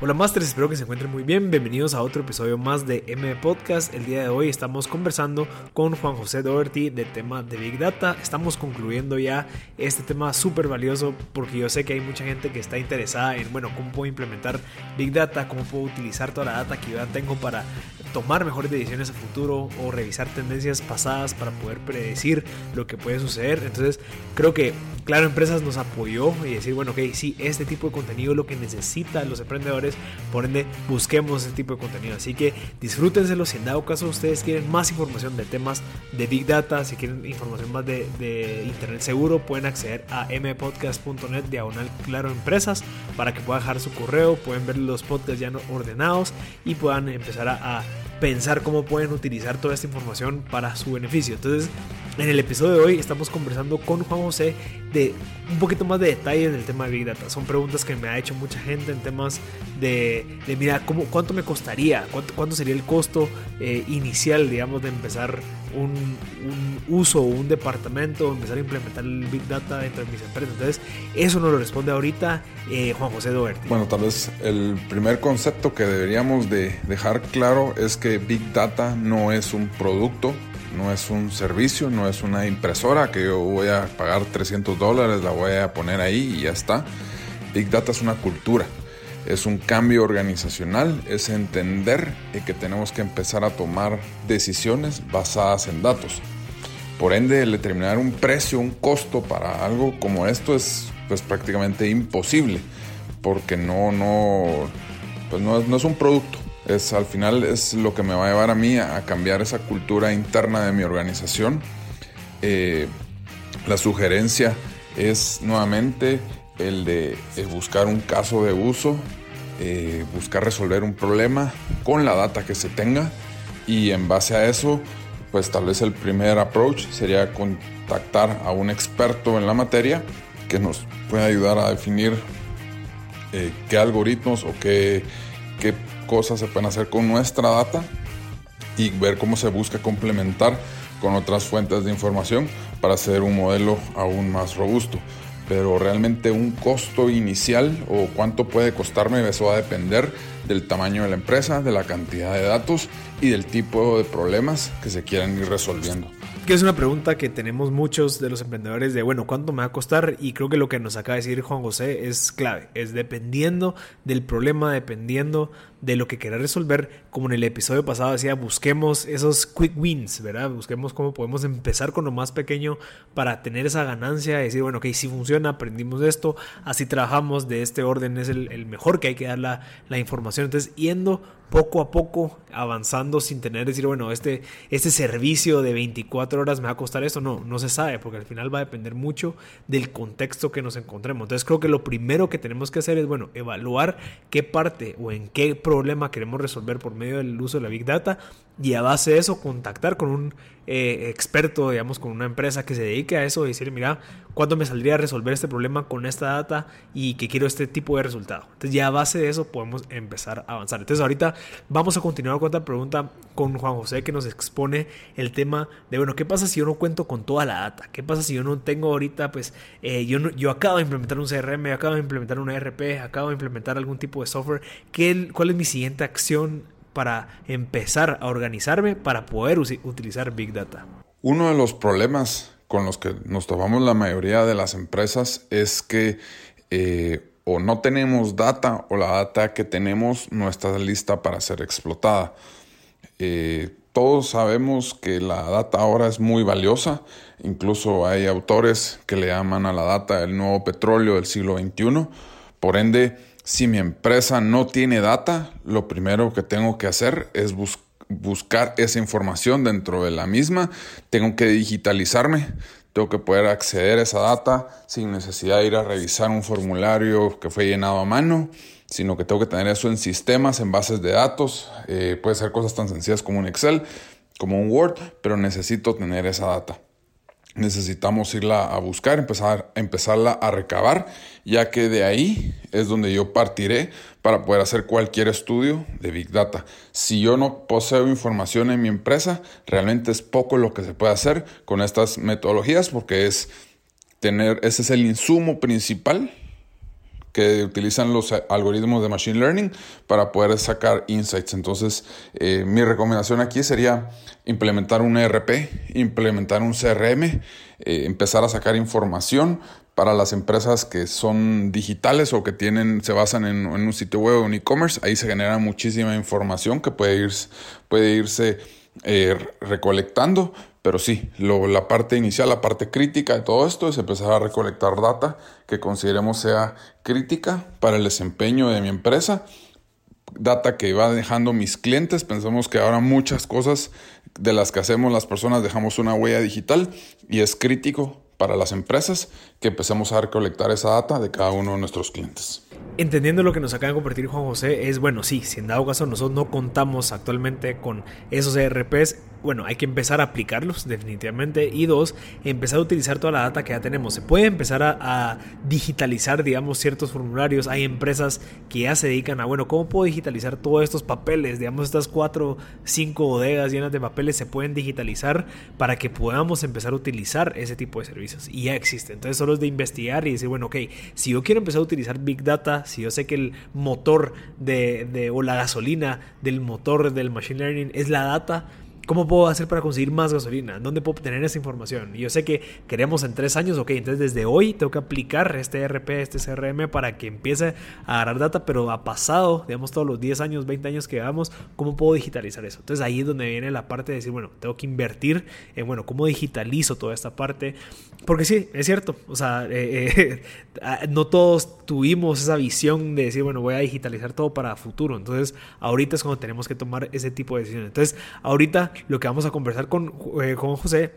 Hola Masters, espero que se encuentren muy bien. Bienvenidos a otro episodio más de M Podcast. El día de hoy estamos conversando con Juan José Doherty de tema de Big Data. Estamos concluyendo ya este tema súper valioso porque yo sé que hay mucha gente que está interesada en, bueno, cómo puedo implementar Big Data, cómo puedo utilizar toda la data que yo ya tengo para tomar mejores decisiones a futuro o revisar tendencias pasadas para poder predecir lo que puede suceder. Entonces, creo que Claro Empresas nos apoyó y decir, bueno, ok, sí, este tipo de contenido es lo que necesitan los emprendedores, por ende, busquemos este tipo de contenido. Así que disfrútenselo. Si en dado caso ustedes quieren más información de temas de Big Data, si quieren información más de, Internet seguro, pueden acceder a mpodcast.net diagonal Claro Empresas para que puedan dejar su correo, pueden ver los podcasts ya ordenados y puedan empezar a pensar cómo pueden utilizar toda esta información para su beneficio. Entonces, en el episodio de hoy estamos conversando con Juan José de un poquito más de detalles del tema de Big Data. Son preguntas que me ha hecho mucha gente en temas de, de mira, ¿cómo, ¿cuánto me costaría? ¿Cuánto, cuánto sería el costo eh, inicial, digamos, de empezar un, un uso o un departamento, empezar a implementar el Big Data dentro de mis empresas? Entonces, eso nos lo responde ahorita eh, Juan José Doherty. Bueno, tal vez el primer concepto que deberíamos de dejar claro es que Big Data no es un producto, no es un servicio, no es una impresora que yo voy a pagar 300 dólares, la voy a poner ahí y ya está. Big Data es una cultura, es un cambio organizacional, es entender que tenemos que empezar a tomar decisiones basadas en datos. Por ende, determinar un precio, un costo para algo como esto es pues prácticamente imposible, porque no, no, pues no, no es un producto, es al final es lo que me va a llevar a mí a, cambiar esa cultura interna de mi organización. Eh, la sugerencia es nuevamente el de buscar un caso de uso, eh, buscar resolver un problema con la data que se tenga y en base a eso, pues tal vez el primer approach sería contactar a un experto en la materia que nos pueda ayudar a definir eh, qué algoritmos o qué, qué cosas se pueden hacer con nuestra data y ver cómo se busca complementar con otras fuentes de información para hacer un modelo aún más robusto. Pero realmente un costo inicial o cuánto puede costarme, eso va a depender del tamaño de la empresa, de la cantidad de datos y del tipo de problemas que se quieran ir resolviendo que es una pregunta que tenemos muchos de los emprendedores de, bueno, ¿cuánto me va a costar? Y creo que lo que nos acaba de decir Juan José es clave, es dependiendo del problema, dependiendo de lo que quieras resolver, como en el episodio pasado decía, busquemos esos quick wins, ¿verdad? Busquemos cómo podemos empezar con lo más pequeño para tener esa ganancia y decir, bueno, ok, si funciona, aprendimos esto, así trabajamos, de este orden es el, mejor que hay que dar la, la información. Entonces, yendo poco a poco avanzando sin tener decir, bueno, este, este servicio de 24 horas me va a costar esto. No, no se sabe, porque al final va a depender mucho del contexto que nos encontremos. Entonces creo que lo primero que tenemos que hacer es, bueno, evaluar qué parte o en qué problema queremos resolver por medio del uso de la Big Data y a base de eso contactar con un eh, experto, digamos, con una empresa que se dedique a eso y decir, mira, ¿cuánto me saldría a resolver este problema con esta data y que quiero este tipo de resultado? Entonces ya a base de eso podemos empezar a avanzar. Entonces ahorita vamos a continuar con otra pregunta con Juan José que nos expone el tema de, bueno, ¿qué pasa si yo no cuento con toda la data? ¿Qué pasa si yo no tengo ahorita, pues, eh, yo, no, yo acabo de implementar un CRM, acabo de implementar un ERP, acabo de implementar algún tipo de software? ¿Qué, ¿Cuál es mi siguiente acción para empezar a organizarme para poder utilizar Big Data? Uno de los problemas con los que nos tomamos la mayoría de las empresas es que eh, o no tenemos data o la data que tenemos no está lista para ser explotada. Eh, todos sabemos que la data ahora es muy valiosa, incluso hay autores que le llaman a la data el nuevo petróleo del siglo XXI, por ende si mi empresa no tiene data, lo primero que tengo que hacer es buscar esa información dentro de la misma. Tengo que digitalizarme, tengo que poder acceder a esa data sin necesidad de ir a revisar un formulario que fue llenado a mano, sino que tengo que tener eso en sistemas, en bases de datos. Eh, puede ser cosas tan sencillas como un Excel, como un Word, pero necesito tener esa data necesitamos irla a buscar, empezar, empezarla a recabar, ya que de ahí es donde yo partiré para poder hacer cualquier estudio de Big Data. Si yo no poseo información en mi empresa, realmente es poco lo que se puede hacer con estas metodologías porque es tener, ese es el insumo principal que utilizan los algoritmos de Machine Learning para poder sacar insights. Entonces, eh, mi recomendación aquí sería implementar un ERP, implementar un CRM, eh, empezar a sacar información para las empresas que son digitales o que tienen, se basan en, un sitio web o un e-commerce. Ahí se genera muchísima información que puede irse, puede irse eh, recolectando pero sí, la parte inicial, la parte crítica de todo esto es empezar a recolectar data que consideremos sea crítica para el desempeño de mi empresa, data que va dejando mis clientes. Pensamos que ahora muchas cosas de las que hacemos las personas dejamos una huella digital y es crítico para las empresas que empecemos a recolectar esa data de cada uno de nuestros clientes. Entendiendo lo que nos acaba de compartir Juan José, es bueno, sí, si en dado caso nosotros no contamos actualmente con esos ERPs, bueno, hay que empezar a aplicarlos definitivamente. Y dos, empezar a utilizar toda la data que ya tenemos. Se puede empezar a, digitalizar, digamos, ciertos formularios. Hay empresas que ya se dedican a, bueno, ¿cómo puedo digitalizar todos estos papeles? Digamos, estas cuatro, cinco bodegas llenas de papeles se pueden digitalizar para que podamos empezar a utilizar ese tipo de servicios. Y ya existe. Entonces solo es de investigar y decir, bueno, ok, si yo quiero empezar a utilizar Big Data, si yo sé que el motor de, de o la gasolina del motor del Machine Learning es la data, ¿Cómo puedo hacer para conseguir más gasolina? ¿Dónde puedo obtener esa información? Y yo sé que queremos en tres años, ok, entonces desde hoy tengo que aplicar este RP, este CRM para que empiece a agarrar data, pero ha pasado, digamos, todos los 10 años, 20 años que llevamos, ¿cómo puedo digitalizar eso? Entonces ahí es donde viene la parte de decir, bueno, tengo que invertir en, bueno, ¿cómo digitalizo toda esta parte? Porque sí, es cierto, o sea, eh, eh, ah, no todos tuvimos esa visión de decir, bueno, voy a digitalizar todo para futuro. Entonces ahorita es cuando tenemos que tomar ese tipo de decisiones. Entonces ahorita lo que vamos a conversar con, eh, con José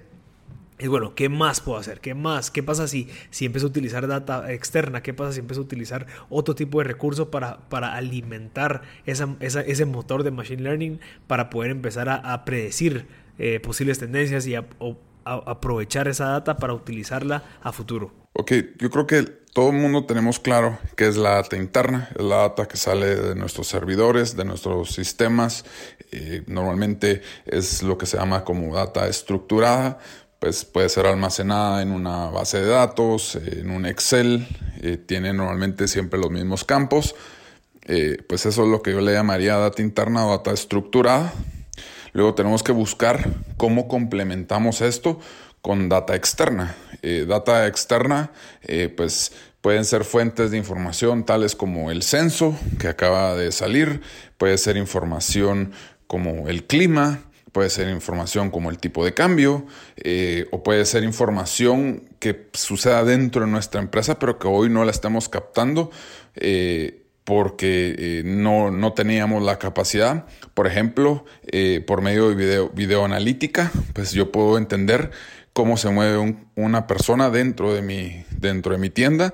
es bueno, ¿qué más puedo hacer? ¿Qué más? ¿Qué pasa si, si empiezo a utilizar data externa? ¿Qué pasa si empiezo a utilizar otro tipo de recurso para, para alimentar ese motor de Machine Learning para poder empezar a, predecir eh, posibles tendencias y aprovechar esa data para utilizarla a futuro? Ok, yo creo que todo el mundo tenemos claro que es la data interna, es la data que sale de nuestros servidores, de nuestros sistemas. Normalmente es lo que se llama como data estructurada, pues puede ser almacenada en una base de datos, en un Excel, tiene normalmente siempre los mismos campos. Eh, pues eso es lo que yo le llamaría data interna o data estructurada. Luego tenemos que buscar cómo complementamos esto con data externa. Eh, data externa, eh, pues pueden ser fuentes de información tales como el censo que acaba de salir, puede ser información como el clima, puede ser información como el tipo de cambio, eh, o puede ser información que suceda dentro de nuestra empresa, pero que hoy no la estamos captando porque no, no, teníamos la capacidad. Por ejemplo, por medio de video, video analítica, pues yo puedo entender cómo se mueve una persona dentro de, mi, dentro de mi tienda.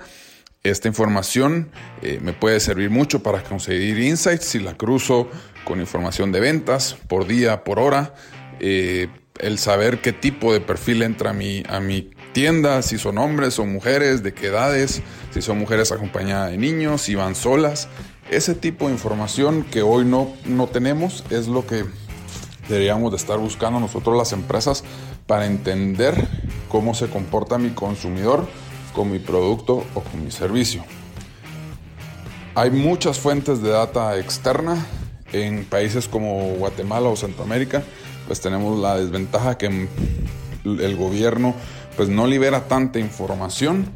Esta información eh, me puede servir mucho para conseguir insights si la cruzo con información de ventas por día, por hora. Eh, el saber qué tipo de perfil entra a mi, a mi tienda, si son hombres o mujeres, de qué edades, si son mujeres acompañadas de niños, si van solas. Ese tipo de información que hoy no, no tenemos es lo que deberíamos de estar buscando nosotros las empresas para entender cómo se comporta mi consumidor con mi producto o con mi servicio. Hay muchas fuentes de data externa en países como Guatemala o Centroamérica, pues tenemos la desventaja que el gobierno pues no libera tanta información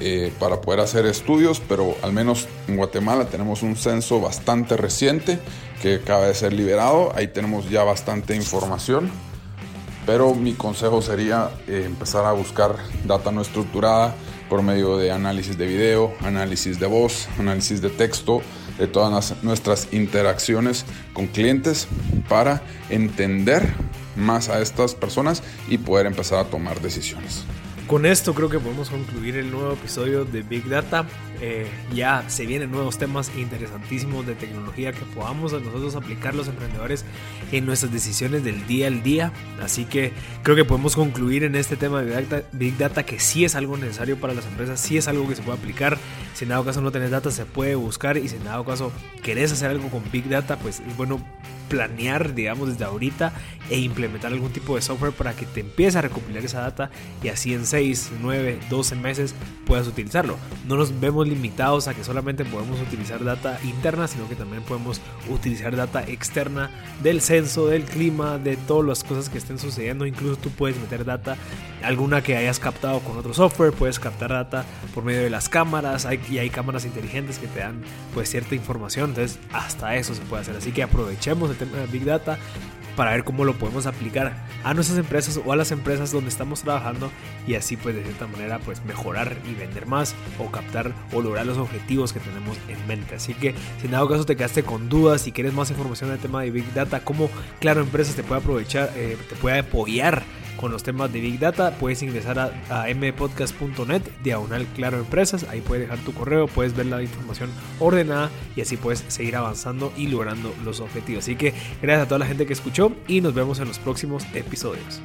eh, para poder hacer estudios, pero al menos en Guatemala tenemos un censo bastante reciente que acaba de ser liberado, ahí tenemos ya bastante información, pero mi consejo sería eh, empezar a buscar data no estructurada por medio de análisis de video, análisis de voz, análisis de texto, de todas nuestras interacciones con clientes para entender más a estas personas y poder empezar a tomar decisiones. Con esto creo que podemos concluir el nuevo episodio de Big Data. Eh, ya se vienen nuevos temas interesantísimos de tecnología que podamos nosotros aplicar los emprendedores en nuestras decisiones del día al día. Así que creo que podemos concluir en este tema de Big Data, que sí es algo necesario para las empresas, sí es algo que se puede aplicar. Si en dado caso no tenés data se puede buscar y si en dado caso querés hacer algo con Big Data, pues es bueno planear, digamos, desde ahorita e implementar algún tipo de software para que te empiece a recopilar esa data y así en 6, 9, 12 meses puedas utilizarlo. No nos vemos limitados a que solamente podemos utilizar data interna, sino que también podemos utilizar data externa del censo, del clima, de todas las cosas que estén sucediendo. Incluso tú puedes meter data, alguna que hayas captado con otro software, puedes captar data por medio de las cámaras y hay cámaras inteligentes que te dan pues cierta información. Entonces hasta eso se puede hacer. Así que aprovechemos el tema de Big Data para ver cómo lo podemos aplicar a nuestras empresas o a las empresas donde estamos trabajando y así pues de cierta manera pues mejorar y vender más o captar o lograr los objetivos que tenemos en mente. Así que si en dado caso te quedaste con dudas y quieres más información del tema de Big Data, cómo Claro Empresas te puede aprovechar, eh, te puede apoyar con los temas de Big Data, puedes ingresar a, a mpodcast.net, diagonal Claro Empresas, ahí puedes dejar tu correo, puedes ver la información ordenada y así puedes seguir avanzando y logrando los objetivos. Así que gracias a toda la gente que escuchó y nos vemos en los próximos episodios.